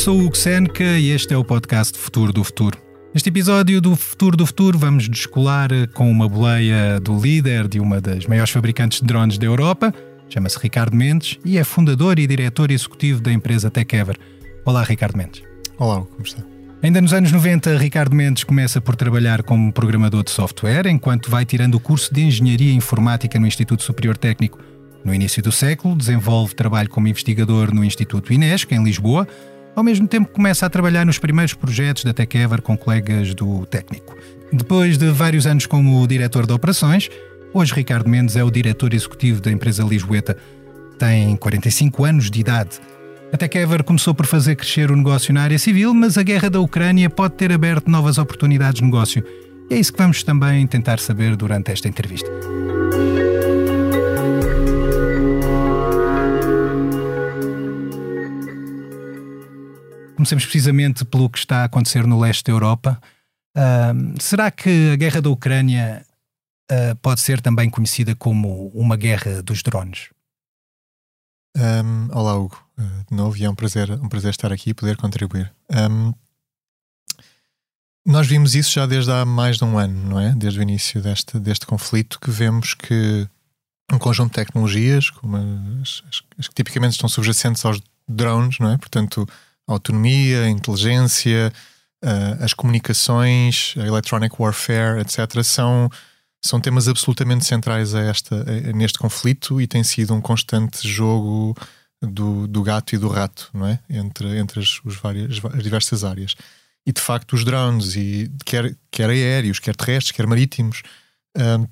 Sou o Hugo Seneca e este é o podcast Futuro do Futuro. Neste episódio do Futuro do Futuro vamos descolar com uma boleia do líder de uma das maiores fabricantes de drones da Europa, chama-se Ricardo Mendes e é fundador e diretor executivo da empresa TechEver. Olá, Ricardo Mendes. Olá, como está? Ainda nos anos 90, Ricardo Mendes começa por trabalhar como programador de software, enquanto vai tirando o curso de Engenharia Informática no Instituto Superior Técnico. No início do século, desenvolve trabalho como investigador no Instituto Inesc, em Lisboa, ao mesmo tempo começa a trabalhar nos primeiros projetos da TechEver com colegas do técnico. Depois de vários anos como diretor de operações, hoje Ricardo Mendes é o diretor executivo da empresa Lisboeta. Tem 45 anos de idade. A TechEver começou por fazer crescer o negócio na área civil, mas a guerra da Ucrânia pode ter aberto novas oportunidades de negócio. E é isso que vamos também tentar saber durante esta entrevista. Comecemos precisamente pelo que está a acontecer no leste da Europa. Uh, será que a guerra da Ucrânia uh, pode ser também conhecida como uma guerra dos drones? Um, olá, Hugo. Uh, de novo, e é um prazer, um prazer estar aqui e poder contribuir. Um, nós vimos isso já desde há mais de um ano, não é? Desde o início deste, deste conflito, que vemos que um conjunto de tecnologias, como as, as, as que tipicamente estão subjacentes aos drones, não é? Portanto, a autonomia, a inteligência, uh, as comunicações, a electronic warfare, etc., são, são temas absolutamente centrais a esta, a, neste conflito e tem sido um constante jogo do, do gato e do rato, não é? Entre, entre as, os várias, as diversas áreas. E de facto, os drones, e quer, quer aéreos, quer terrestres, quer marítimos, uh,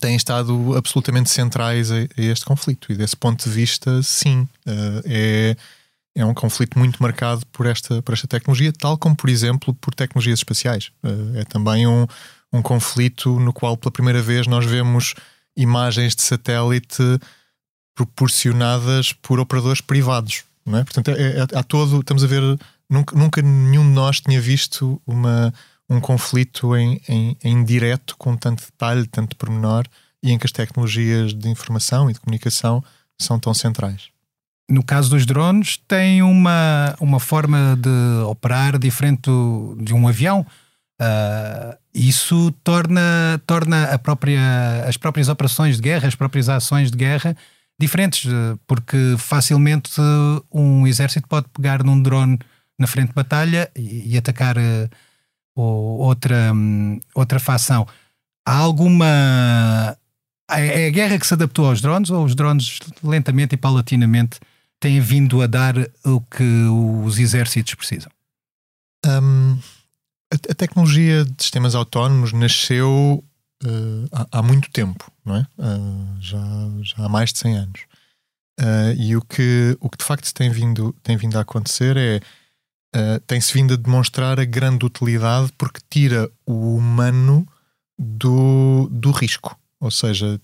têm estado absolutamente centrais a, a, este conflito. E desse ponto de vista, sim, uh, é é um conflito muito marcado por esta, por esta tecnologia, tal como, por exemplo, por tecnologias espaciais. Eh, é também um, um conflito no qual, pela primeira vez, nós vemos imagens de satélite proporcionadas por operadores privados. Não é? Portanto, é, é, há todo, estamos a ver, nunca, nunca nenhum de nós tinha visto uma, um conflito em, em, em direto, com tanto detalhe, tanto pormenor, e em que as tecnologias de informação e de comunicação são tão centrais no caso dos drones, tem uma, uma forma de operar diferente do, de um avião. Uh, isso torna, torna própria, as próprias operações de guerra, as próprias ações de guerra diferentes, porque facilmente um exército pode pegar num drone na frente de batalha e, e atacar uh, outra, um, outra facção. Há alguma. É a guerra que se adaptou aos drones ou os drones lentamente e paulatinamente tem vindo a dar o que os exércitos precisam? Um, a, a, tecnologia de sistemas autónomos nasceu uh, há, há, muito tempo, não é? Uh, já, já há mais de 100 anos. Uh, e o que, o que de facto tem vindo, tem vindo a acontecer é tem-se vindo a demonstrar a grande utilidade porque tira o humano do, do risco. Ou seja,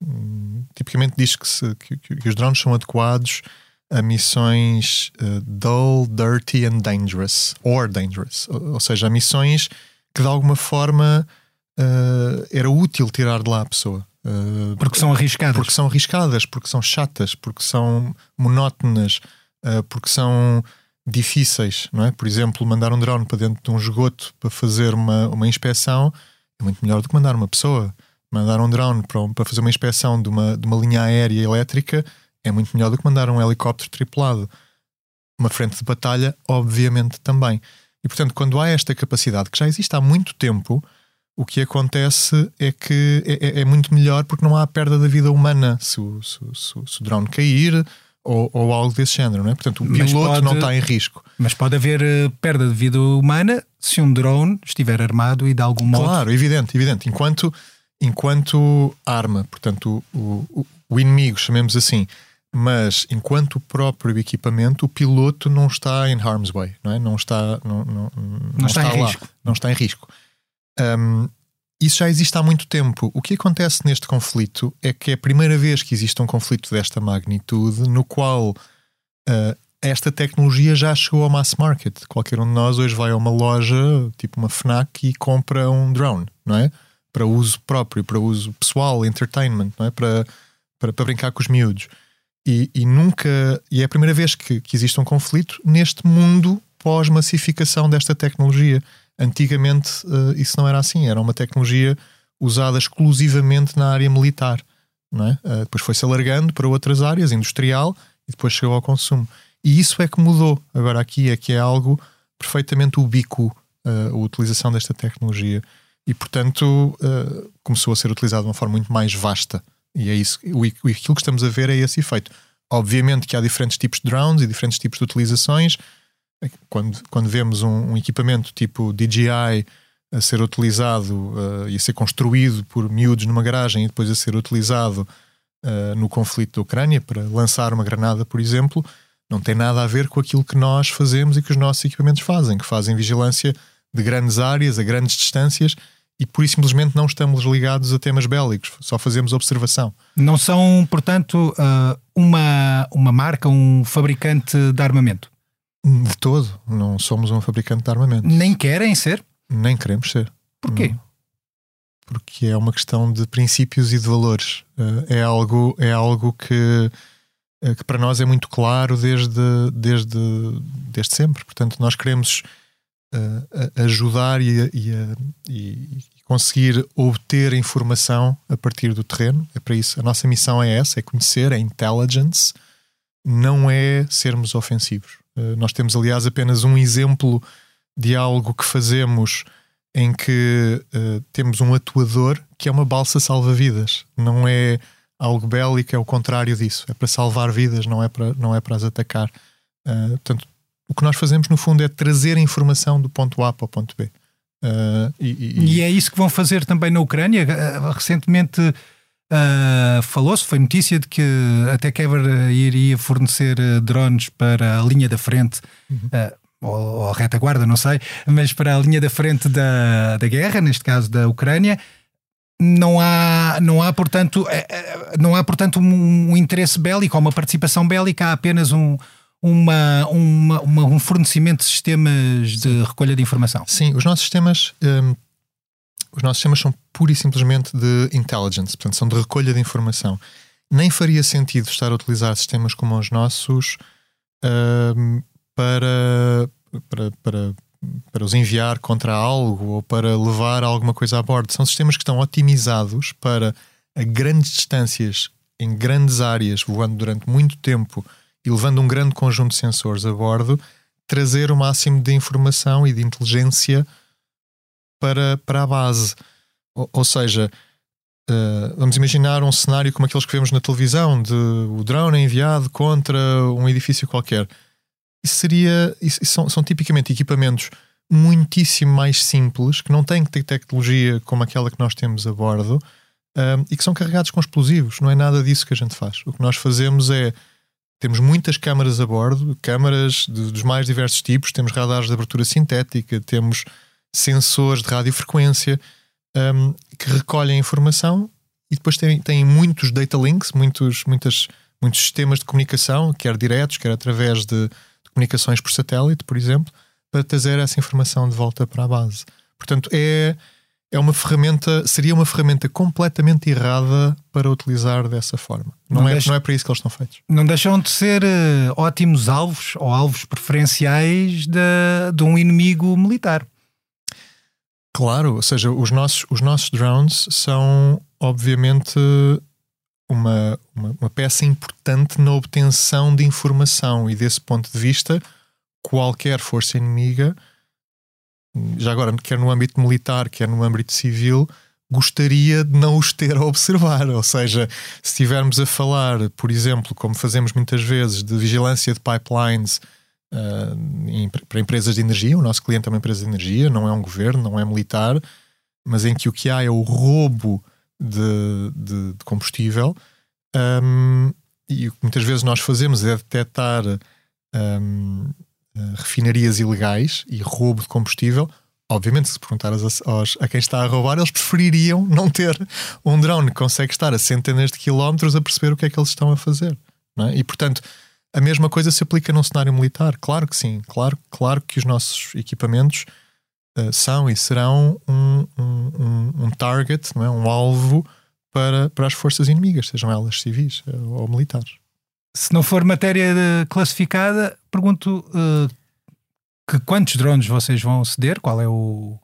hum, tipicamente diz que, se, que, que os drones são adequados a missões uh, dull, dirty and dangerous, or dangerous, ou, ou, seja, a missões que de alguma forma uh, era útil tirar de lá a pessoa. Uh, porque são arriscadas. Porque são arriscadas, porque são chatas, porque são monótonas, porque são difíceis, não é? Por exemplo, mandar um drone para dentro de um esgoto para fazer uma, uma inspeção é muito melhor do que mandar uma pessoa. Mandar um drone para, para fazer uma inspeção de uma, de uma linha aérea elétrica é muito melhor do que mandar um helicóptero tripulado. Uma frente de batalha, obviamente, também. E portanto, quando há esta capacidade que já existe há muito tempo, o que acontece é que é, é, é muito melhor porque não há perda da vida humana se o, se, se, se o drone cair ou, ou, algo desse género, não é? Portanto, o piloto pode, não está em risco. Mas pode haver uh, perda de vida humana se um drone estiver armado e de algum modo. Claro, evidente, evidente. Enquanto, enquanto arma, portanto, o, o, o inimigo, chamemos assim, mas enquanto o próprio equipamento, o piloto não está em harm's way, não é? Não está, não, não, não, não está, está, em lá, risco. não está em risco. Um, isso já existe há muito tempo. O que acontece neste conflito é que é a primeira vez que existe um conflito desta magnitude no qual uh, esta tecnologia já chegou ao mass market. Qualquer um de nós hoje vai a uma loja, tipo uma FNAC, e compra um drone, não é? Para uso próprio, para uso pessoal, entertainment, não é? Para, para, para brincar com os miúdos. E, e, nunca. E é a primeira vez que, que existe um conflito neste mundo pós-massificação desta tecnologia. Antigamente uh, isso não era assim, era uma tecnologia usada exclusivamente na área militar. Não é? Uh, depois foi-se alargando para outras áreas, industrial, e depois chegou ao consumo. E isso é que mudou. Agora aqui é que é algo perfeitamente ubíquo uh, a utilização desta tecnologia. E, portanto, começou a ser utilizado de uma forma muito mais vasta. E é isso. O, aquilo que estamos a ver é esse efeito. Obviamente que há diferentes tipos de drones e diferentes tipos de utilizações quando, quando vemos um, um equipamento tipo DJI a ser utilizado uh, e a ser construído por miúdos numa garagem e depois a ser utilizado uh, no conflito da Ucrânia para lançar uma granada, por exemplo, não tem nada a ver com aquilo que nós fazemos e que os nossos equipamentos fazem, que fazem vigilância de grandes áreas, a grandes distâncias e por isso simplesmente não estamos ligados a temas bélicos, só fazemos observação. Não são, portanto, uh, uma, uma marca, um fabricante de armamento? De todo. Não somos um fabricante de armamento. Nem querem ser? Nem queremos ser. Porquê? Não. Porque é uma questão de princípios e de valores. Eh, é algo, é algo que, eh, que para nós é muito claro desde, desde, desde sempre. Portanto, nós queremos ajudar e, e, e, conseguir obter informação a partir do terreno. É para isso. A nossa missão é essa: é conhecer, é intelligence, não é sermos ofensivos. Eh, nós temos, aliás, apenas um exemplo de algo que fazemos em que uh, temos um atuador que é uma balsa salva-vidas. Não é algo bélico, é o contrário disso. É para salvar vidas, não é para, não é para as atacar. Uh, portanto, o que nós fazemos, no fundo, é trazer a informação do ponto A para o ponto B. Uh, e, e, e, é isso que vão fazer também na Ucrânia. Recentemente Uh, Falou-se, foi notícia de que até Kevlar iria fornecer drones para a linha da frente, uhum. uh, ou, ou a retaguarda, não sei, mas para a linha da frente da, da guerra, neste caso da Ucrânia. Não há, não há portanto, é, é, não há, portanto um, um interesse bélico ou uma participação bélica, há apenas um, uma, uma, uma, um fornecimento de sistemas de recolha de informação. Sim, os nossos sistemas um os nossos sistemas são pura e simplesmente de intelligence, portanto, são de recolha de informação. Nem faria sentido estar a utilizar sistemas como os nossos uh, para, para, para, para os enviar contra algo ou para levar alguma coisa a bordo. São sistemas que estão otimizados para a grandes distâncias, em grandes áreas, voando durante muito tempo e levando um grande conjunto de sensores a bordo, trazer o máximo de informação e de inteligência para, para a base. Ou, ou seja, uh, vamos imaginar um cenário como aqueles que vemos na televisão, de o drone é enviado contra um edifício qualquer. Isso seria. Isso, são, são tipicamente equipamentos muitíssimo mais simples, que não têm que ter tecnologia como aquela que nós temos a bordo um, e que são carregados com explosivos. Não é nada disso que a gente faz. O que nós fazemos é. Temos muitas câmaras a bordo, câmaras de, dos mais diversos tipos, temos radares de abertura sintética, temos sensores de radiofrequência um, que recolhem informação e depois têm, têm muitos data links, muitos, muitas, muitos sistemas de comunicação, quer diretos, quer através de, de comunicações por satélite, por exemplo, para trazer essa informação de volta para a base. Portanto, é, é uma ferramenta, seria uma ferramenta completamente errada para utilizar dessa forma. Não, não, é, não é para isso que eles estão feitos. Não deixam de ser uh, ótimos alvos ou alvos preferenciais de, de um inimigo militar. Claro, ou seja, os nossos, os nossos drones são obviamente uma, uma, uma, peça importante na obtenção de informação e desse ponto de vista, qualquer força inimiga, já agora, quer no âmbito militar, quer no âmbito civil, gostaria de não os ter a observar. Ou seja, se estivermos a falar, por exemplo, como fazemos muitas vezes, de vigilância de pipelines uh, em, para empresas de energia. O nosso cliente é uma empresa de energia, não é um governo, não é militar, mas em que o que há é o roubo de, de, de combustível. Um, e o que muitas vezes nós fazemos é detectar um, refinarias ilegais e roubo de combustível. Obviamente, se perguntares aos, a quem está a roubar, eles prefeririam não ter um drone que consegue estar a centenas de quilómetros a perceber o que é que eles estão a fazer. É? E, portanto, a mesma coisa se aplica num cenário militar? Claro que sim. Claro, claro que os nossos equipamentos uh, são e serão um, um, um, target, não é? um alvo para, para as forças inimigas, sejam elas civis uh, ou militares. Se não for matéria classificada, pergunto uh, que quantos drones vocês vão ceder, qual é o,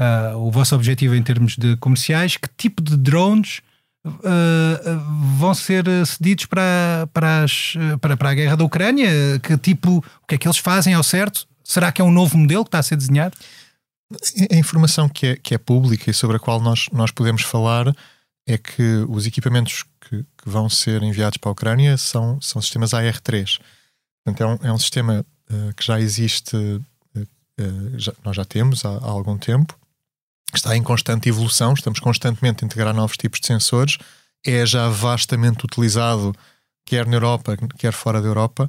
uh, o vosso objetivo em termos de comerciais, que tipo de drones uh, vão ser cedidos para, para, as, para, para a guerra da Ucrânia? Que tipo, o que é que eles fazem ao certo? Será que é um novo modelo que está a ser desenhado? A informação que é, que é pública e sobre a qual nós, nós podemos falar é que os equipamentos que, que vão ser enviados para a Ucrânia são, são sistemas AR3. Portanto, é um, é um sistema uh, que já existe, uh, já, nós já temos há, há, algum tempo, está em constante evolução, estamos constantemente a integrar novos tipos de sensores, é já vastamente utilizado, quer na Europa, quer fora da Europa.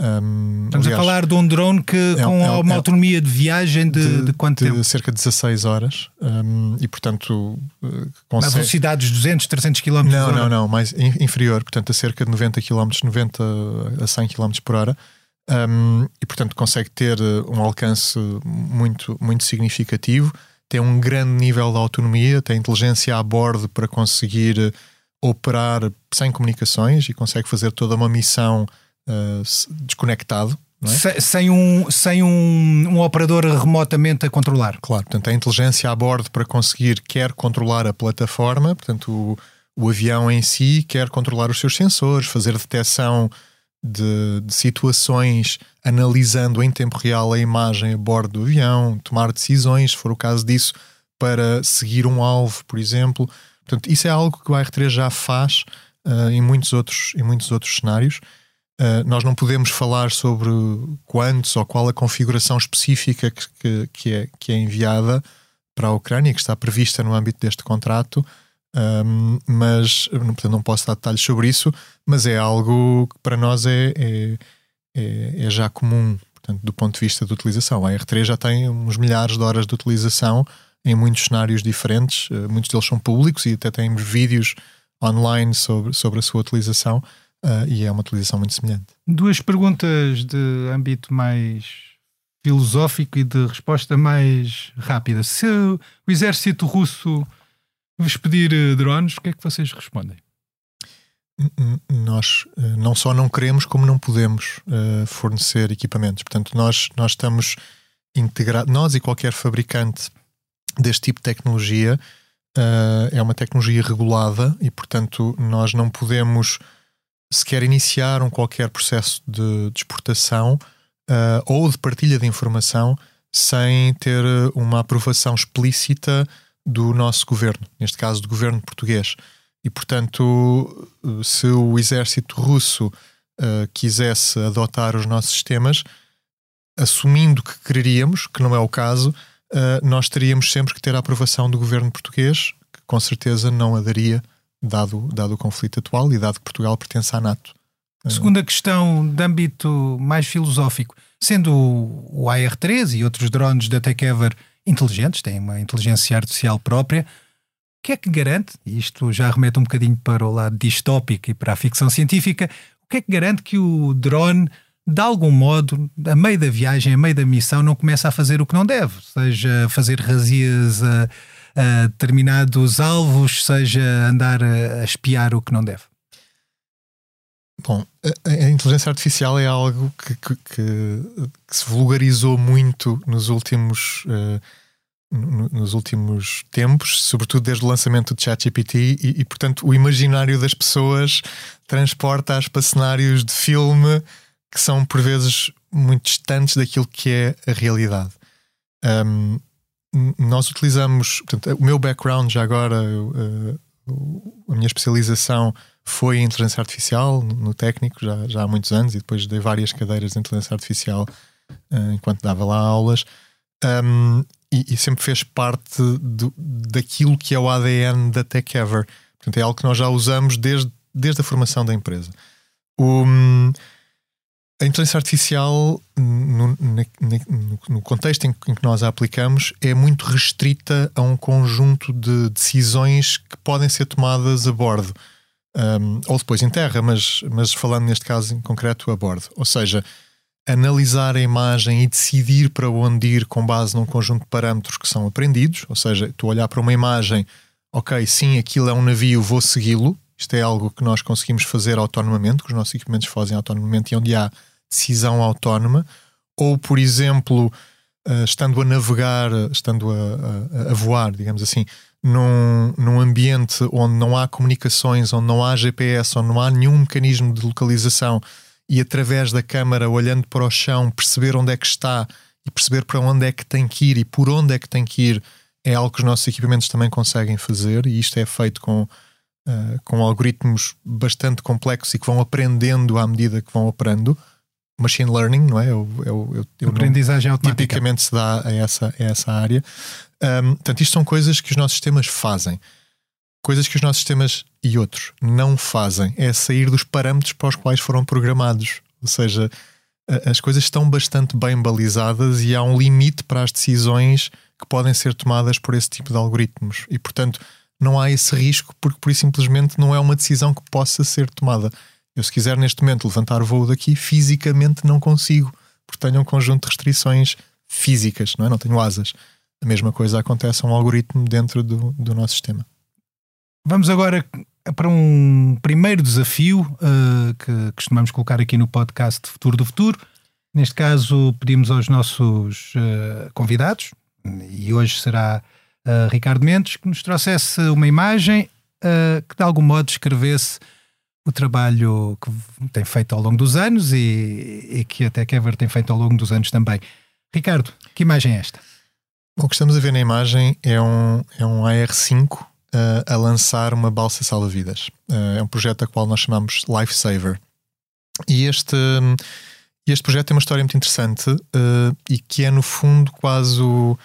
Um, Estamos aliás, a falar de um drone que é, com é, uma é, autonomia de viagem de, de, de quanto de tempo? cerca de 16 horas um, e, portanto, uh, consegue... A velocidades 200, 300 km Não, não, não, mais inferior, portanto, a cerca de 90 km, 90 a 100 km por hora. Um, e, portanto, consegue ter uh, um alcance muito, muito significativo, tem um grande nível de autonomia, tem inteligência a bordo para conseguir uh, operar sem comunicações e consegue fazer toda uma missão uh, desconectado. É? Sem, um, sem um, um, operador remotamente a controlar. Claro, portanto, a inteligência a bordo para conseguir quer controlar a plataforma, portanto, o, o avião em si, quer controlar os seus sensores, fazer detecção de, de, situações, analisando em tempo real a imagem a bordo do avião, tomar decisões, se for o caso disso, para seguir um alvo, por exemplo. Portanto, isso é algo que o AR3 já faz uh, em, muitos outros, em muitos outros cenários. Uh, nós não podemos falar sobre quantos ou qual a configuração específica que, que, que, é, que é enviada para a Ucrânia, que está prevista no âmbito deste contrato, um, mas portanto, não posso dar detalhes sobre isso, mas é algo que para nós é, é, é, é já comum, portanto, do ponto de vista de utilização. A R3 já tem uns milhares de horas de utilização em muitos cenários diferentes, uh, muitos deles são públicos e até temos vídeos online sobre, sobre a sua utilização uh, e é uma utilização muito semelhante. Duas perguntas de âmbito mais filosófico e de resposta mais rápida. Se o exército russo vos pedir eh, drones, o que é que vocês respondem? Nós eh, não só não queremos, como não podemos uh, fornecer equipamentos. Portanto, nós, nós estamos integrados, nós e qualquer fabricante deste tipo de tecnologia uh, é uma tecnologia regulada e, portanto, nós não podemos sequer iniciar um qualquer processo de, de exportação uh, ou de partilha de informação sem ter uma aprovação explícita do nosso governo, neste caso do governo português. E, portanto, se o exército russo uh, quisesse adotar os nossos sistemas, assumindo que quereríamos, que não é o caso, uh, nós teríamos sempre que ter a aprovação do governo português, que com certeza não a daria dado, dado o conflito atual e dado que Portugal pertence à NATO. Segunda questão de âmbito mais filosófico, sendo o AR-13 e outros drones da TakeEver inteligentes, têm uma inteligência artificial própria, o que é que garante, e isto já remete um bocadinho para o lado distópico e para a ficção científica, o que é que garante que o drone, de algum modo, a meio da viagem, a meio da missão, não começa a fazer o que não deve, seja fazer razias a a determinados alvos, seja andar a, espiar o que não deve? Bom, a, a, inteligência artificial é algo que, que, que, que se vulgarizou muito nos últimos, uh, no, nos últimos tempos, sobretudo desde o lançamento do ChatGPT, e, e, portanto o imaginário das pessoas transporta-as para cenários de filme que são por vezes muito distantes daquilo que é a realidade. Um, nós utilizamos, portanto, o meu background já agora, eu, uh, a minha especialização foi em inteligência artificial, no técnico, já, já há muitos anos, e depois dei várias cadeiras de inteligência artificial uh, enquanto dava lá aulas, um, e, e, sempre fez parte do, daquilo que é o ADN da TechEver. Portanto, é algo que nós já usamos desde, desde a formação da empresa. O, a inteligência artificial, no, no, no contexto em, em, que nós a aplicamos, é muito restrita a um conjunto de decisões que podem ser tomadas a bordo. Um, ou depois em terra, mas, mas falando neste caso em concreto a bordo. Ou seja, analisar a imagem e decidir para onde ir com base num conjunto de parâmetros que são aprendidos. Ou seja, tu olhar para uma imagem, ok, sim, aquilo é um navio, vou segui-lo, Isto é algo que nós conseguimos fazer autonomamente, que os nossos equipamentos fazem autonomamente e onde há decisão autónoma. Ou, por exemplo, uh, estando a navegar, estando a, a, a, voar, digamos assim, num, num ambiente onde não há comunicações, onde não há GPS, onde não há nenhum mecanismo de localização e através da câmara, olhando para o chão, perceber onde é que está e perceber para onde é que tem que ir e por onde é que tem que ir é algo que os nossos equipamentos também conseguem fazer e isto é feito com, uh, com algoritmos bastante complexos e que vão aprendendo à medida que vão operando. Machine learning, não é? Eu, eu, eu, Aprendizagem automática. Tipicamente se dá a essa, a essa área. Um, portanto, isto são coisas que os nossos sistemas fazem. Coisas que os nossos sistemas e outros não fazem. É sair dos parâmetros para os quais foram programados. Ou seja, as coisas estão bastante bem balizadas e há um limite para as decisões que podem ser tomadas por esse tipo de algoritmos. E, portanto, não há esse risco porque, por simplesmente, não é uma decisão que possa ser tomada. Eu, se quiser neste momento levantar voo daqui, fisicamente não consigo, porque tenho um conjunto de restrições físicas, não é? Não tenho asas. A mesma coisa acontece a um algoritmo dentro do, do nosso sistema. Vamos agora para um primeiro desafio uh, que costumamos colocar aqui no podcast Futuro do Futuro. Neste caso, pedimos aos nossos uh, convidados, e hoje será uh, Ricardo Mendes, que nos trouxesse uma imagem que de algum modo descrevesse o trabalho que tem feito ao longo dos anos e, e que até Kever tem feito ao longo dos anos também. Ricardo, que imagem é esta? O que estamos a ver na imagem é um, é um AR5 uh, a lançar uma balsa salva-vidas. Uh, é um projeto a qual nós chamamos Lifesaver. E este, este projeto tem uma história muito interessante uh, e que é, no fundo, quase o,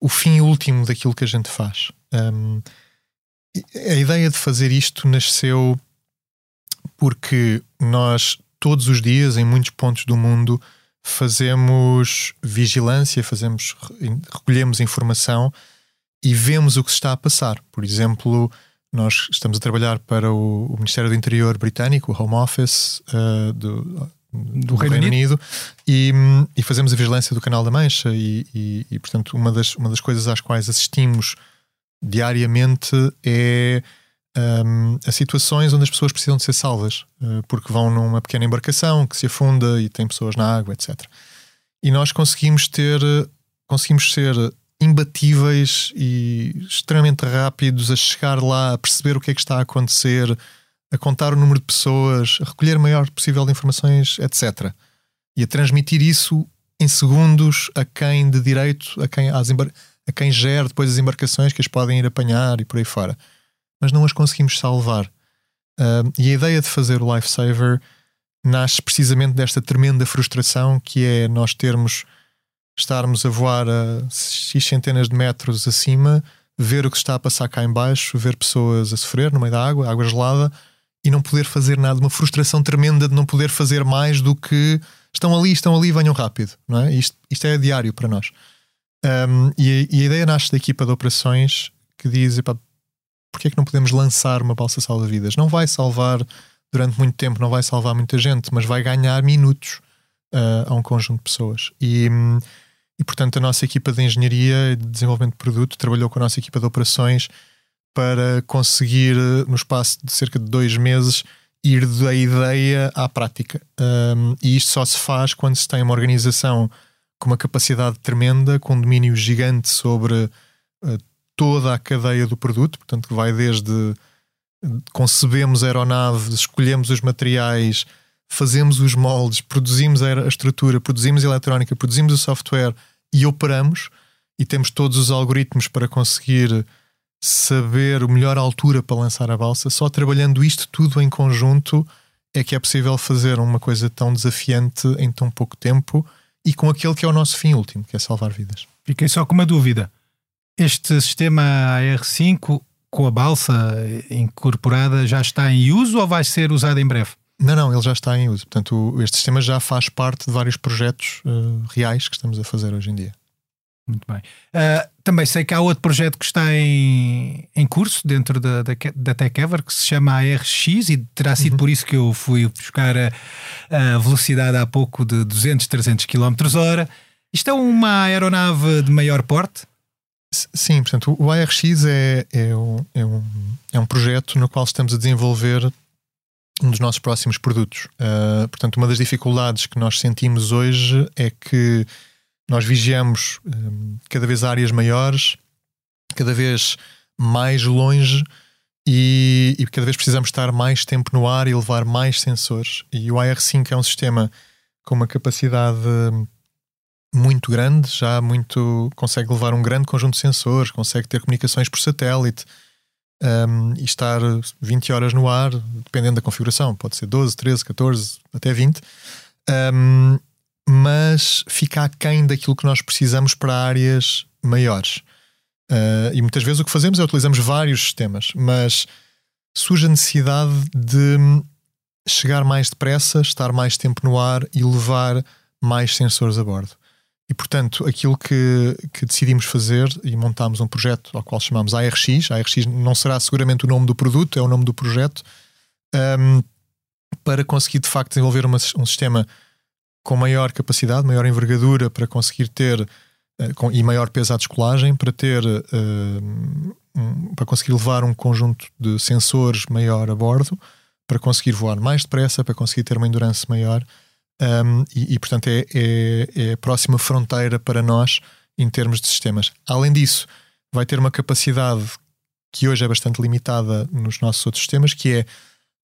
o fim último daquilo que a gente faz. Um, a ideia de fazer isto nasceu porque nós, todos os dias, em muitos pontos do mundo, fazemos vigilância, fazemos, recolhemos informação e vemos o que se está a passar. Por exemplo, nós estamos a trabalhar para o, Ministério do Interior britânico, o Home Office uh, do, do, Reino, Reino Unido, Unido e, e, fazemos a vigilância do Canal da Mancha e, e, e, portanto uma das, uma das coisas às quais assistimos diariamente é um, a situações onde as pessoas precisam de ser salvas uh, porque vão numa pequena embarcação que se afunda e tem pessoas na água, etc. E nós conseguimos ter conseguimos ser imbatíveis e extremamente rápidos a chegar lá, a perceber o que é que está a acontecer, a contar o número de pessoas, a recolher o maior possível de informações, etc. E a transmitir isso em segundos a quem de direito, a quem, às a quem gera depois as embarcações que as podem ir apanhar e por aí fora. Mas não as conseguimos salvar. Uh, e a ideia de fazer o Lifesaver nasce precisamente desta tremenda frustração que é nós termos estarmos a voar a X centenas de metros acima, ver o que está a passar cá embaixo, ver pessoas a sofrer no meio da água, água gelada, e não poder fazer nada, uma frustração tremenda de não poder fazer mais do que estão ali, estão ali, venham rápido, não é? Isto, isto é diário para nós. Um, e, a, e, a ideia nasce da equipa de operações que diz: epá, porque é que não podemos lançar uma balsa salva-vidas? Não vai salvar durante muito tempo, não vai salvar muita gente, mas vai ganhar minutos uh, a um conjunto de pessoas. E, e portanto, a nossa equipa de engenharia e de desenvolvimento de produto trabalhou com a nossa equipa de operações para conseguir, no espaço de cerca de dois meses, ir da ideia à prática. Um, e isto só se faz quando se tem uma organização com uma capacidade tremenda, com um domínio gigante sobre uh, toda a cadeia do produto, portanto, que vai desde concebemos a aeronave, escolhemos os materiais, fazemos os moldes, produzimos a estrutura, produzimos a eletrónica, produzimos o software e operamos e temos todos os algoritmos para conseguir saber o melhor altura para lançar a balsa, só trabalhando isto tudo em conjunto é que é possível fazer uma coisa tão desafiante em tão pouco tempo e com aquele que é o nosso fim último, que é salvar vidas. Fiquei só com uma dúvida. Este sistema AR5 com a balsa incorporada já está em uso ou vai ser usado em breve? Não, não, ele já está em uso. Portanto, este sistema já faz parte de vários projetos uh, reais que estamos a fazer hoje em dia. Muito bem. Uh, também sei que há outro projeto que está em, em curso dentro da, da, da TechEver que se chama ARX e terá sido uhum. por isso que eu fui buscar a, a, velocidade há pouco de 200, 300 km hora. Isto é uma aeronave de maior porte? Sim, portanto, o ARX é, é, um, é, um, é um projeto no qual estamos a desenvolver um dos nossos próximos produtos. Uh, portanto, uma das dificuldades que nós sentimos hoje é que nós vigiamos um, cada vez áreas maiores, cada vez mais longe e, e, cada vez precisamos estar mais tempo no ar e levar mais sensores. E o AR5 é um sistema com uma capacidade muito grande, já muito consegue levar um grande conjunto de sensores, consegue ter comunicações por satélite um, e estar 20 horas no ar, dependendo da configuração, pode ser 12, 13, 14, até 20. Um, mas fica aquém daquilo que nós precisamos para áreas maiores. Uh, e muitas vezes o que fazemos é utilizamos vários sistemas, mas surge a necessidade de chegar mais depressa, estar mais tempo no ar e levar mais sensores a bordo. E, portanto, aquilo que, que decidimos fazer e montámos um projeto ao qual chamamos ARX. ARX não será seguramente o nome do produto, é o nome do projeto, um, para conseguir de facto desenvolver uma, um sistema com maior capacidade, maior envergadura, para conseguir ter uh, com, e maior peso à descolagem, para ter uh, um, para conseguir levar um conjunto de sensores maior a bordo, para conseguir voar mais depressa, para conseguir ter uma endurance maior um, e, e, portanto, é, é, é, a próxima fronteira para nós em termos de sistemas. Além disso, vai ter uma capacidade que hoje é bastante limitada nos nossos outros sistemas, que é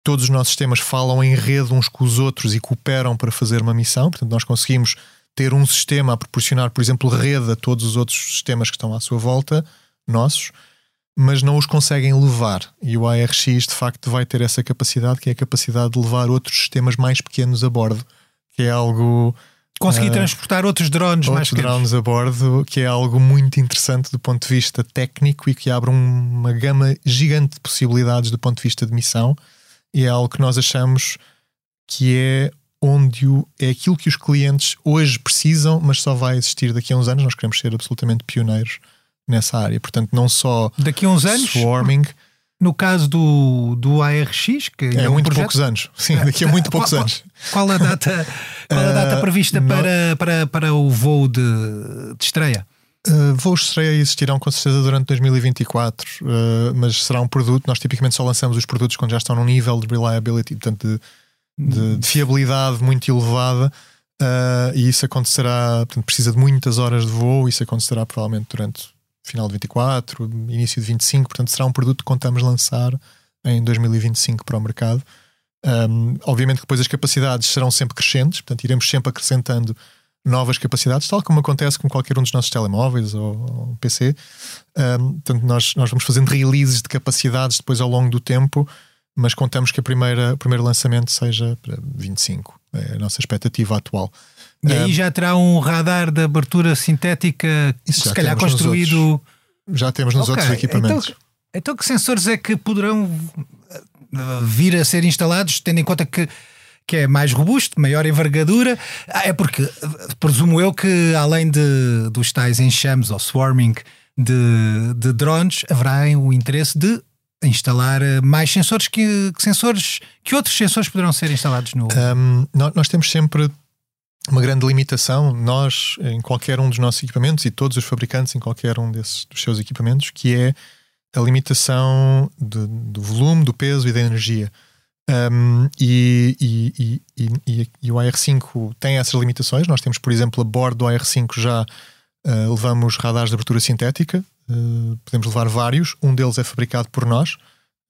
todos os nossos sistemas falam em rede uns com os outros e cooperam para fazer uma missão. Portanto, nós conseguimos ter um sistema a proporcionar, por exemplo, rede a todos os outros sistemas que estão à sua volta, nossos, mas não os conseguem levar. E o ARX, de facto, vai ter essa capacidade, que é a capacidade de levar outros sistemas mais pequenos a bordo que é algo. Conseguir uh, transportar outros drones outros mais pequenos. drones a bordo, que é algo muito interessante do ponto de vista técnico e que abre uma gama gigante de possibilidades do ponto de vista de missão. E é algo que nós achamos que é onde o, é aquilo que os clientes hoje precisam, mas só vai existir daqui a uns anos. Nós queremos ser absolutamente pioneiros nessa área. Portanto, não só daqui a uns anos swarming, no caso do, do ARX, que é, é muito projeto... poucos anos, sim, daqui a muito poucos qual, anos. Qual a data, qual a data uh, prevista para, para, para o voo de, de estreia? Uh, voos de estreia existirão com certeza durante 2024, uh, mas será um produto. Nós tipicamente só lançamos os produtos quando já estão num nível de reliability, portanto, de, de, de fiabilidade muito elevada. Uh, e isso acontecerá, portanto, precisa de muitas horas de voo. Isso acontecerá provavelmente durante final de 24, início de 25, portanto será um produto que contamos lançar em 2025 para o mercado. Um, obviamente que depois as capacidades serão sempre crescentes, portanto iremos sempre acrescentando novas capacidades, tal como acontece com qualquer um dos nossos telemóveis ou, ou PC. Um, portanto, nós, nós vamos fazendo releases de capacidades depois ao longo do tempo, mas contamos que a primeira, o primeiro lançamento seja para 25, é a nossa expectativa atual. E aí já terá um radar de abertura sintética, se calhar construído. Já temos nos okay. outros equipamentos. Então, então, que sensores é que poderão eh, vir a ser instalados, tendo em conta que, que é mais robusto, maior envergadura? Ah, é porque presumo eu que além de, dos tais enxames ou swarming de, de drones, haverá o interesse de instalar eh, mais sensores que, que, sensores que outros sensores poderão ser instalados no. Um, nós temos sempre uma grande limitação, nós, em qualquer um dos nossos equipamentos e todos os fabricantes em qualquer um desses, dos seus equipamentos, que é a limitação de, do volume, do peso e da energia. Um, e, e, e, e, o AR5 tem essas limitações. Nós temos, por exemplo, a bordo do AR5 já uh, levamos radares de abertura sintética, uh, podemos levar vários, um deles é fabricado por nós.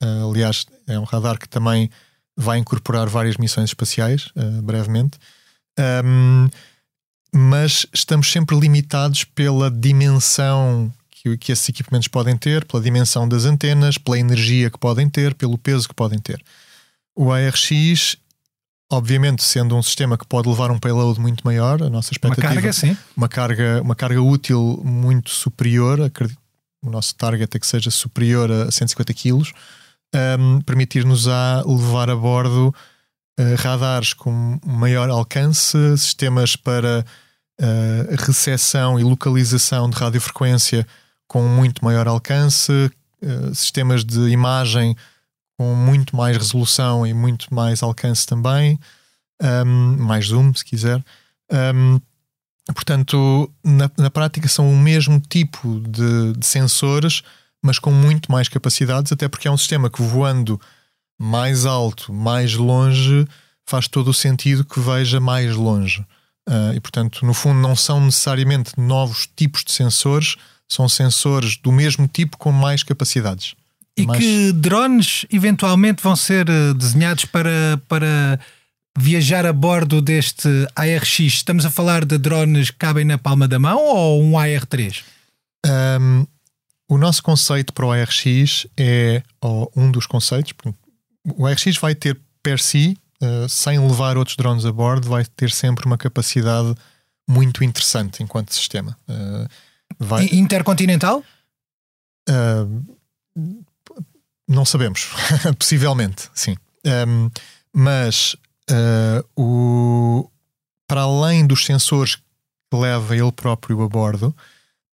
Uh, aliás, é um radar que também vai incorporar várias missões espaciais brevemente. Um, mas estamos sempre limitados pela dimensão que, que esses equipamentos podem ter, pela dimensão das antenas, pela energia que podem ter, pelo peso que podem ter. O ARX, obviamente, sendo um sistema que pode levar um payload muito maior, a nossa expectativa. Uma carga, sim. Uma carga, uma carga útil muito superior, acredito, o nosso target é que seja superior a 150 kg, um, permitir-nos a levar a bordo uh, radares com maior alcance, sistemas para uh, e localização de radiofrequência com muito maior alcance, uh, sistemas de imagem com muito mais resolução e muito mais alcance também, um, mais zoom, se quiser. Um, Portanto, na, na prática são o mesmo tipo de, de sensores, mas com muito mais capacidades, até porque é um sistema que voando mais alto, mais longe, faz todo o sentido que veja mais longe. Uh, e, portanto, no fundo, não são necessariamente novos tipos de sensores, são sensores do mesmo tipo com mais capacidades. E mais... que drones eventualmente vão ser eh, desenhados para, para viajar a bordo deste ARX? Estamos a falar de drones que cabem na palma da mão ou um AR3? Um, o nosso conceito para o ARX é ou um dos conceitos. O ARX vai ter per si eh, sem levar outros drones a bordo, vai ter sempre uma capacidade muito interessante enquanto sistema. Uh, vai... Intercontinental? Uh, não sabemos, possivelmente, sim. Um, ehm, mas o, para além dos sensores que leva ele próprio a bordo,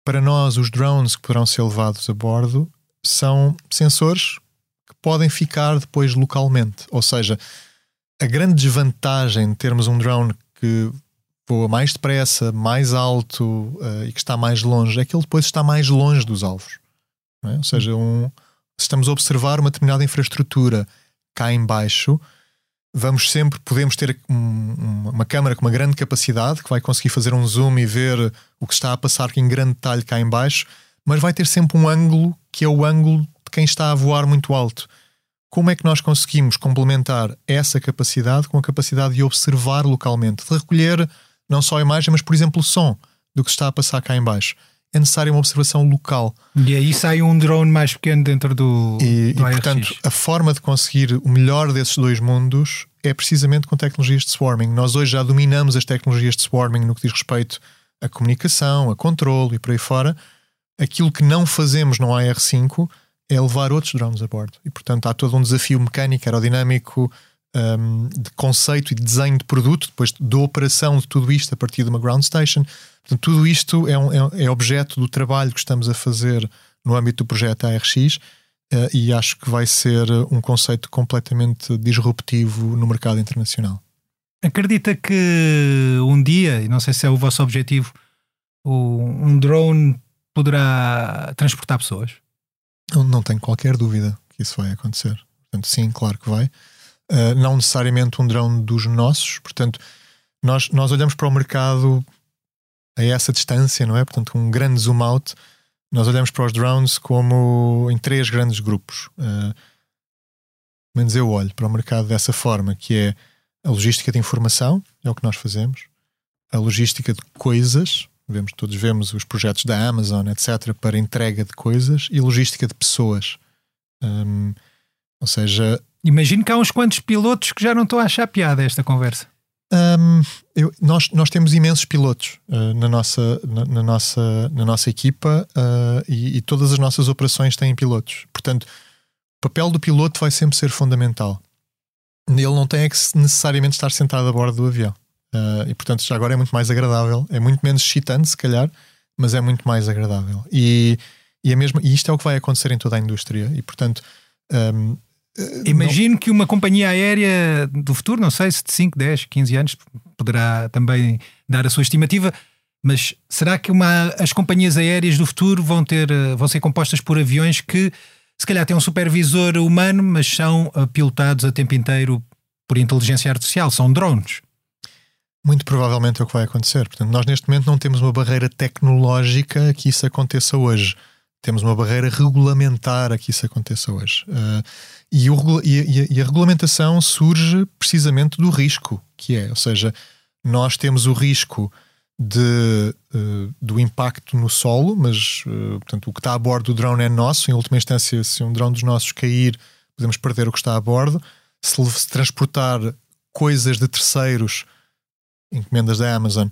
para nós, os drones que poderão ser levados a bordo são sensores podem ficar depois localmente. Ou seja, a grande desvantagem de termos um drone que voa mais depressa, mais alto uh, e que está mais longe é que ele depois está mais longe dos alvos. É? Ou seja, um, se estamos a observar uma determinada infraestrutura cá em baixo, vamos sempre, podemos ter um, uma câmera com uma grande capacidade que vai conseguir fazer um zoom e ver o que está a passar em grande detalhe cá em baixo, mas vai ter sempre um ângulo que é o ângulo de quem está a voar muito alto como é que nós conseguimos complementar essa capacidade com a capacidade de observar localmente, de recolher não só a imagem, mas, por exemplo, o som do que está a passar cá em baixo. É necessária uma observação local. E aí sai um drone mais pequeno dentro do. E, do e portanto, a forma de conseguir o melhor desses dois mundos é precisamente com tecnologias de swarming. Nós hoje já dominamos as tecnologias de swarming no que diz respeito à comunicação, a controle e por aí fora. Aquilo que não fazemos no AR5 é levar outros drones a bordo. E, portanto, há todo um desafio mecânico, aerodinâmico, um, de conceito e de desenho de produto, depois da operação de tudo isto a partir de uma ground station. Portanto, tudo isto é, um, é, é objeto do trabalho que estamos a fazer no âmbito do projeto ARX uh, e acho que vai ser um conceito completamente disruptivo no mercado internacional. Acredita que um dia, e não sei se é o vosso objetivo, um drone poderá transportar pessoas? Não, não tenho qualquer dúvida que isso vai acontecer. Portanto, sim, claro que vai. Uh, não necessariamente um drone dos nossos, portanto, nós, nós olhamos para o mercado a essa distância, não é? Portanto, um grande zoom out, nós olhamos para os drones como em três grandes grupos. Uh, menos eu olho para o mercado dessa forma, que é a logística de informação, é o que nós fazemos, a logística de coisas, Vemos, todos vemos os projetos da Amazon, etc., para entrega de coisas e logística de pessoas. Um, ou seja. Imagino que há uns quantos pilotos que já não estão a achar piada esta conversa. Um, eu, nós, nós temos imensos pilotos uh, na, nossa, na, na, nossa, na nossa equipa uh, e, e, todas as nossas operações têm pilotos. Portanto, o papel do piloto vai sempre ser fundamental. Ele não tem é que necessariamente estar sentado a bordo do avião. Uh, e portanto, já agora é muito mais agradável. É muito menos excitante, se calhar, mas é muito mais agradável. E, e, é mesmo, e isto é o que vai acontecer em toda a indústria. E portanto. Um, Imagino não... que uma companhia aérea do futuro, não sei se de 5, 10, 15 anos, poderá também dar a sua estimativa, mas será que uma, as companhias aéreas do futuro vão, ter, vão ser compostas por aviões que se calhar têm um supervisor humano, mas são pilotados a tempo inteiro por inteligência artificial, são drones? Muito provavelmente é o que vai acontecer. Portanto, nós neste momento não temos uma barreira tecnológica a que isso aconteça hoje. Temos uma barreira regulamentar a que isso aconteça hoje. Uh, e, o, e, e, a regulamentação surge precisamente do risco, que é, ou seja, nós temos o risco de, uh, do impacto no solo, mas uh, portanto, o que está a bordo do drone é nosso. Em última instância, se um drone dos nossos cair, podemos perder o que está a bordo. Se, se transportar coisas de terceiros encomendas da Amazon,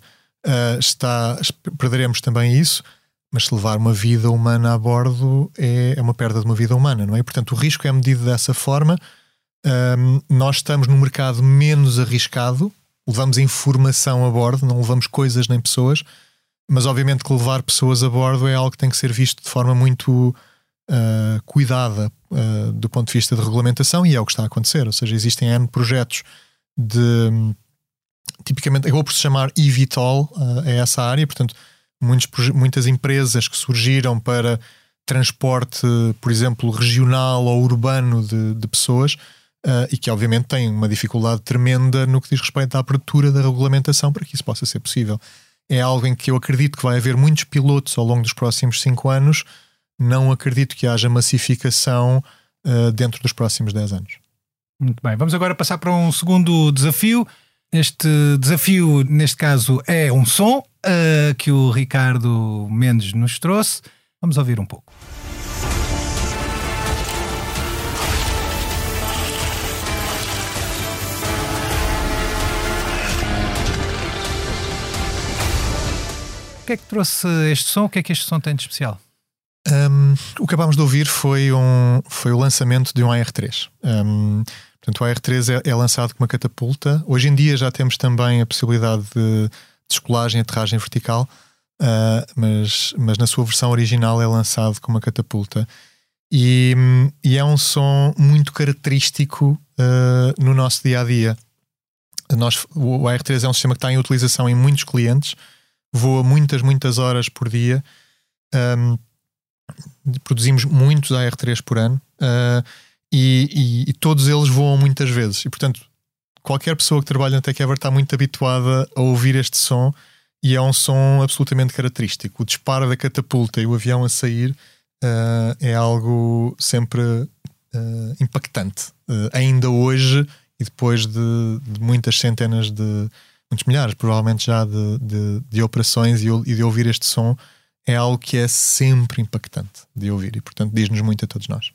uh, está, perderemos também isso, mas se levar uma vida humana a bordo é, é uma perda de uma vida humana, não é? portanto, o risco é medido dessa forma. Um, nós estamos num mercado menos arriscado, levamos informação a bordo, não levamos coisas nem pessoas, mas obviamente que levar pessoas a bordo é algo que tem que ser visto de forma muito uh, cuidada uh, do ponto de vista de regulamentação e é o que está a acontecer. Ou seja, existem N projetos de tipicamente acabou por se chamar eVTOL uh, a essa área, portanto, muitos, muitas empresas que surgiram para transporte, por exemplo, regional ou urbano de, de pessoas uh, e que, obviamente, têm uma dificuldade tremenda no que diz respeito à abertura da regulamentação para que isso possa ser possível. É algo em que eu acredito que vai haver muitos pilotos ao longo dos próximos cinco anos, não acredito que haja massificação uh, dentro dos próximos 10 anos. Muito bem, vamos agora passar para um segundo desafio. Este desafio, neste caso, é um som uh, que o Ricardo Mendes nos trouxe. Vamos ouvir um pouco. O que é que trouxe este som? O que é que este som tem de especial? Um, o que acabámos de ouvir foi, um, foi o lançamento de um AR3. Um, portanto, o AR3 é, é, lançado com uma catapulta. Hoje em dia já temos também a possibilidade de descolagem e aterragem vertical, uh, mas, mas na sua versão original é lançado com uma catapulta. E, e é um som muito característico uh, no nosso dia a dia. Nós, o AR3 é um sistema que está em utilização em muitos clientes, voa muitas, muitas horas por dia. Um, produzimos muitos AR3 por ano uh, e, e, e, todos eles voam muitas vezes. E portanto, qualquer pessoa que trabalha na TechEver está muito habituada a ouvir este som e é um som absolutamente característico. O disparo da catapulta e o avião a sair uh, é algo sempre uh, impactante. ainda hoje, e depois de, de, muitas centenas de, muitos milhares, provavelmente já, de, de, de operações e, e de ouvir este som é algo que é sempre impactante de ouvir e, portanto, diz-nos muito a todos nós.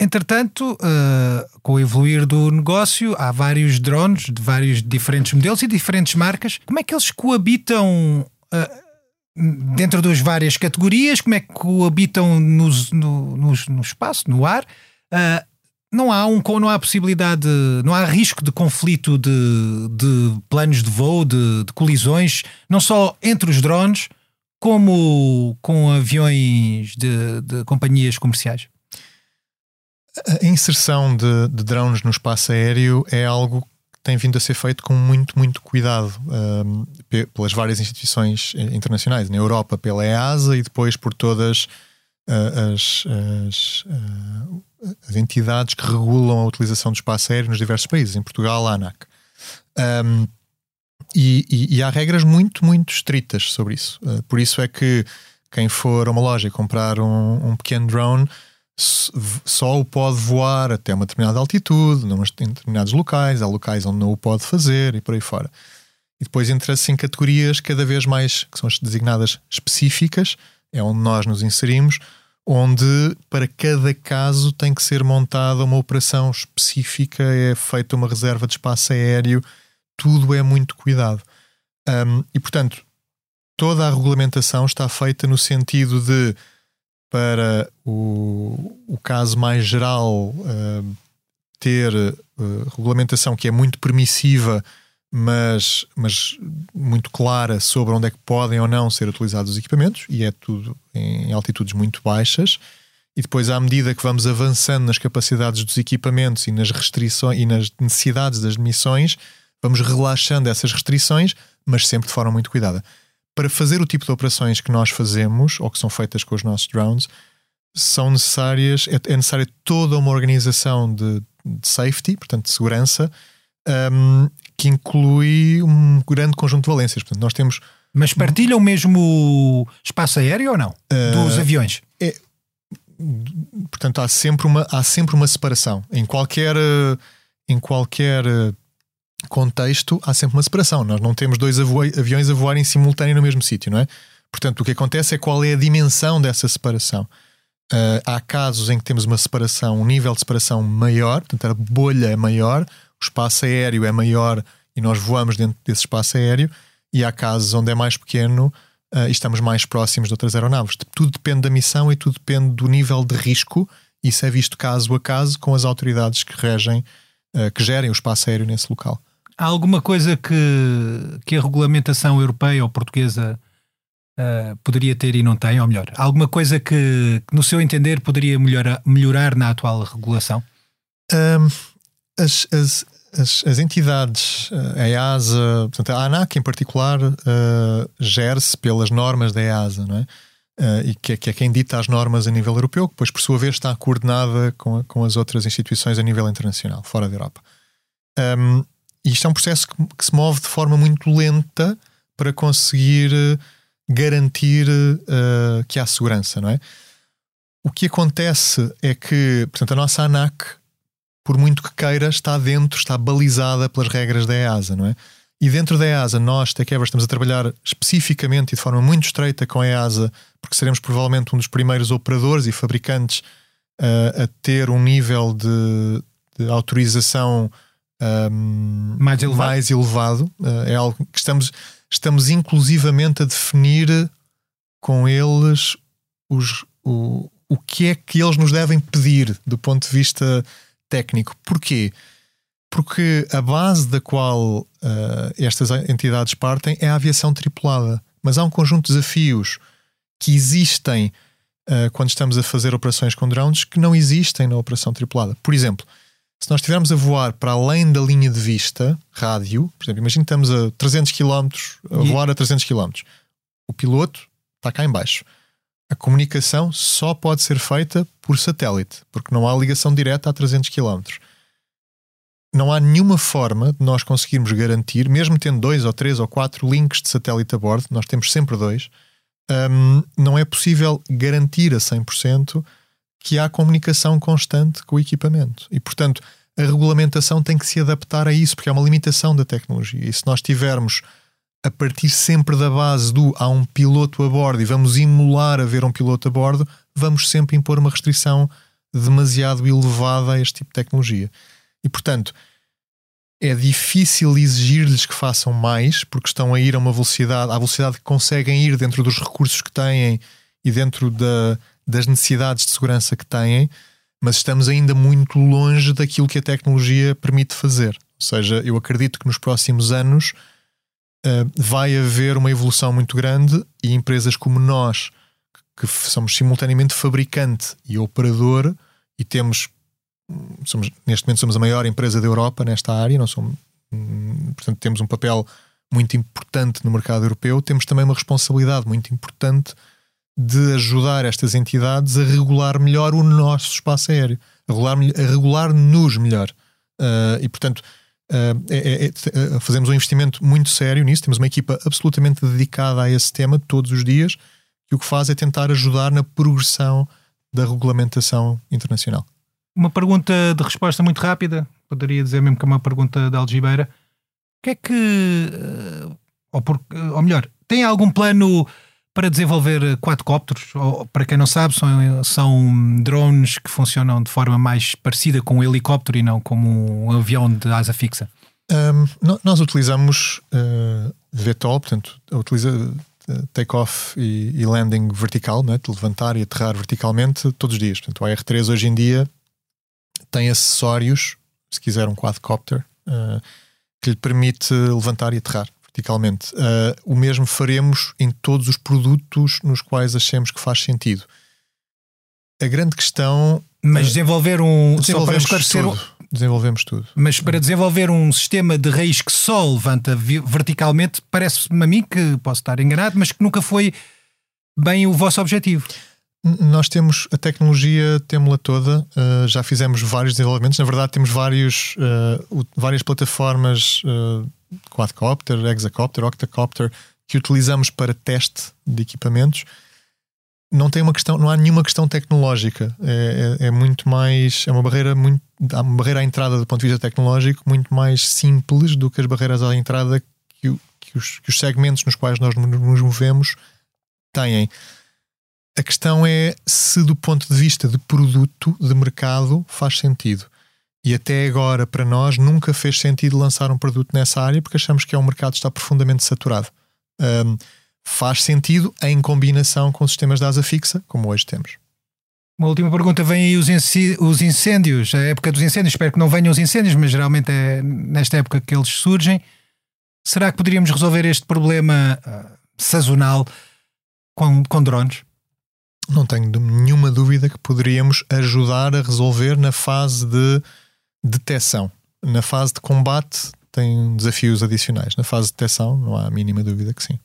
Entretanto, uh, com o evoluir do negócio, há vários drones de vários diferentes modelos e diferentes marcas. Como é que eles coabitam uh, dentro das várias categorias? Como é que coabitam no, no, no, no espaço, no ar? Uh, não há um não há possibilidade, não há risco de conflito de, de planos de voo, de, de colisões, não só entre os drones, como com aviões de, de companhias comerciais? A inserção de, de, drones no espaço aéreo é algo que tem vindo a ser feito com muito, muito cuidado um, pelas várias instituições internacionais. Na Europa, pela EASA e depois por todas uh, as, as, uh, as, entidades que regulam a utilização do espaço aéreo nos diversos países. Em Portugal, a ANAC. Um, e, e, e, há regras muito, muito estritas sobre isso. Uh, por isso é que quem for a uma loja e comprar um, um pequeno drone só o pode voar até uma determinada altitude, em determinados locais, há locais onde não o pode fazer e por aí fora. E depois entra-se em categorias cada vez mais, que são as designadas específicas, é onde nós nos inserimos, onde para cada caso tem que ser montada uma operação específica, é feita uma reserva de espaço aéreo tudo é muito cuidado. Um, e portanto, toda a regulamentação está feita no sentido de, para o, o caso mais geral, uh, ter uh, regulamentação que é muito permissiva, mas, mas muito clara sobre onde é que podem ou não ser utilizados os equipamentos, e é tudo em altitudes muito baixas. E depois, à medida que vamos avançando nas capacidades dos equipamentos e nas restrições e nas necessidades das missões, vamos relaxando essas restrições, mas sempre de forma muito cuidada. Para fazer o tipo de operações que nós fazemos, ou que são feitas com os nossos drones, são necessárias, é, é necessária toda uma organização de, de safety, portanto de segurança, um, que inclui um grande conjunto de valências. Portanto, nós temos. Mas partilham mesmo espaço aéreo ou não? Uh, dos aviões? É, portanto, há sempre, uma, há sempre uma separação. Em qualquer, em qualquer contexto, há sempre uma separação. Nós não temos dois aviões a voar em simultâneo no mesmo sítio, não é? Portanto, o que acontece é qual é a dimensão dessa separação. Uh, há casos em que temos uma separação, um nível de separação maior, portanto, a bolha é maior, o espaço aéreo é maior e nós voamos dentro desse espaço aéreo, e há casos onde é mais pequeno uh, e estamos mais próximos de outras aeronaves. Tudo depende da missão e tudo depende do nível de risco. Isso é visto caso a caso com as autoridades que regem, uh, que gerem o espaço aéreo nesse local. Há alguma coisa que, que a regulamentação europeia ou portuguesa uh, poderia ter e não tem, ou melhor, alguma coisa que, no seu entender, poderia melhorar, melhorar na atual regulação? Um, as, as, as, as, entidades, a EASA, portanto, a ANAC em particular, uh, gere-se pelas normas da EASA, não é? Uh, e que é, que é, quem dita as normas a nível europeu, que depois, por sua vez, está coordenada com, com as outras instituições a nível internacional, fora da Europa. Um, e isto é um processo que, que, se move de forma muito lenta para conseguir garantir uh, que há segurança, não é? O que acontece é que, portanto, a nossa ANAC por muito que queira, está dentro, está balizada pelas regras da EASA, não é? E dentro da EASA, nós, TechEver, estamos a trabalhar especificamente e de forma muito estreita com a EASA, porque seremos provavelmente um dos primeiros operadores e fabricantes uh, a ter um nível de, de autorização um, mais elevado. Mais elevado. Uh, é algo que estamos, estamos inclusivamente a definir com eles os, o, o que é que eles nos devem pedir do ponto de vista técnico. Porquê? Porque a base da qual uh, estas entidades partem é a aviação tripulada. Mas há um conjunto de desafios que existem uh, quando estamos a fazer operações com drones que não existem na operação tripulada. Por exemplo, se nós estivermos a voar para além da linha de vista, rádio, por exemplo, imagina que estamos a 300 km, a voar a 300 km. O piloto está cá em baixo a comunicação só pode ser feita por satélite, porque não há ligação direta a 300 km. Não há nenhuma forma de nós conseguirmos garantir, mesmo tendo dois ou três ou quatro links de satélite a bordo, nós temos sempre dois, um, não é possível garantir a 100% que há comunicação constante com o equipamento. E, portanto, a regulamentação tem que se adaptar a isso, porque é uma limitação da tecnologia. E se nós tivermos a partir sempre da base do há um piloto a bordo e vamos emular a ver um piloto a bordo, vamos sempre impor uma restrição demasiado elevada a este tipo de tecnologia. E portanto, é difícil exigir-lhes que façam mais, porque estão a ir a uma velocidade, à velocidade que conseguem ir dentro dos recursos que têm e dentro da, das necessidades de segurança que têm, mas estamos ainda muito longe daquilo que a tecnologia permite fazer. Ou seja, eu acredito que nos próximos anos uh, vai haver uma evolução muito grande e empresas como nós, que somos simultaneamente fabricante e operador e temos somos, neste momento somos a maior empresa da Europa nesta área, não somos, hum, portanto temos um papel muito importante no mercado europeu, temos também uma responsabilidade muito importante de ajudar estas entidades a regular melhor o nosso espaço aéreo, a regular-nos regular melhor. Uh, e portanto, Uh, é, é, fazemos um investimento muito sério nisso, temos uma equipa absolutamente dedicada a esse tema todos os dias, e o que faz é tentar ajudar na progressão da regulamentação internacional. Uma pergunta de resposta muito rápida, poderia dizer mesmo que é uma pergunta da Algibeira. O que é que, ou, por, ou melhor, tem algum plano para desenvolver quadcópteros? Ou, para quem não sabe, são, são drones que funcionam de forma mais parecida com um helicóptero e não como um avião de asa fixa. Um, nós utilizamos uh, VTOL, portanto, utiliza uh, take-off e, e, landing vertical, né, de levantar e aterrar verticalmente todos os dias. Portanto, o AR3 hoje em dia tem acessórios, se quiser um quadcopter, uh, que lhe permite levantar e aterrar verticalmente. Uh, o mesmo faremos em todos os produtos nos quais achemos que faz sentido. A grande questão. Mas desenvolver um. Desenvolvemos tudo. Desenvolvemos tudo. Mas para desenvolver um sistema de raiz que só levanta verticalmente, parece-me a mim que posso estar enganado, mas que nunca foi bem o vosso objetivo. Nós temos a tecnologia, temos-la toda, uh, já fizemos vários desenvolvimentos. Na verdade, temos vários, uh, várias plataformas uh, quadcopter, hexacopter, octacopter que utilizamos para teste de equipamentos, não tem uma questão, não há nenhuma questão tecnológica. É, é, é, muito mais, é uma barreira muito, uma barreira à entrada do ponto de vista tecnológico muito mais simples do que as barreiras à entrada que, que, os, que os segmentos nos quais nós nos movemos têm. A questão é se, do ponto de vista de produto, de mercado, faz sentido. E até agora, para nós, nunca fez sentido lançar um produto nessa área porque achamos que é um mercado que está profundamente saturado. Um, faz sentido em combinação com sistemas de asa fixa, como hoje temos. Uma última pergunta: vem aí os, os incêndios, a época dos incêndios. Espero que não venham os incêndios, mas geralmente é nesta época que eles surgem. Será que poderíamos resolver este problema uh, sazonal com, com drones? Não tenho nenhuma dúvida que poderíamos ajudar a resolver na fase de detecção. na fase de combate tem desafios adicionais. Na fase de detecção, não há a mínima dúvida que sim.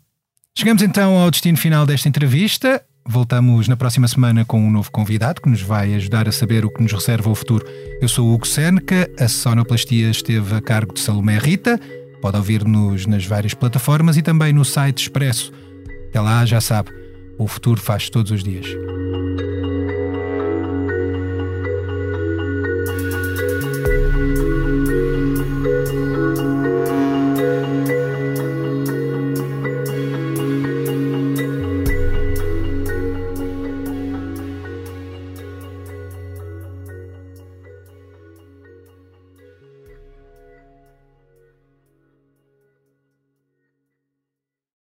Chegamos então ao destino final desta entrevista. Voltamos na próxima semana com um novo convidado que nos vai ajudar a saber o que nos reserva o futuro. Eu sou o Hugo Seneca, a sonoplastia esteve a cargo de Salomé Rita. Pode ouvir-nos nas várias plataformas e também no site Expresso. Até lá, já sabe, o futuro faz todos os dias.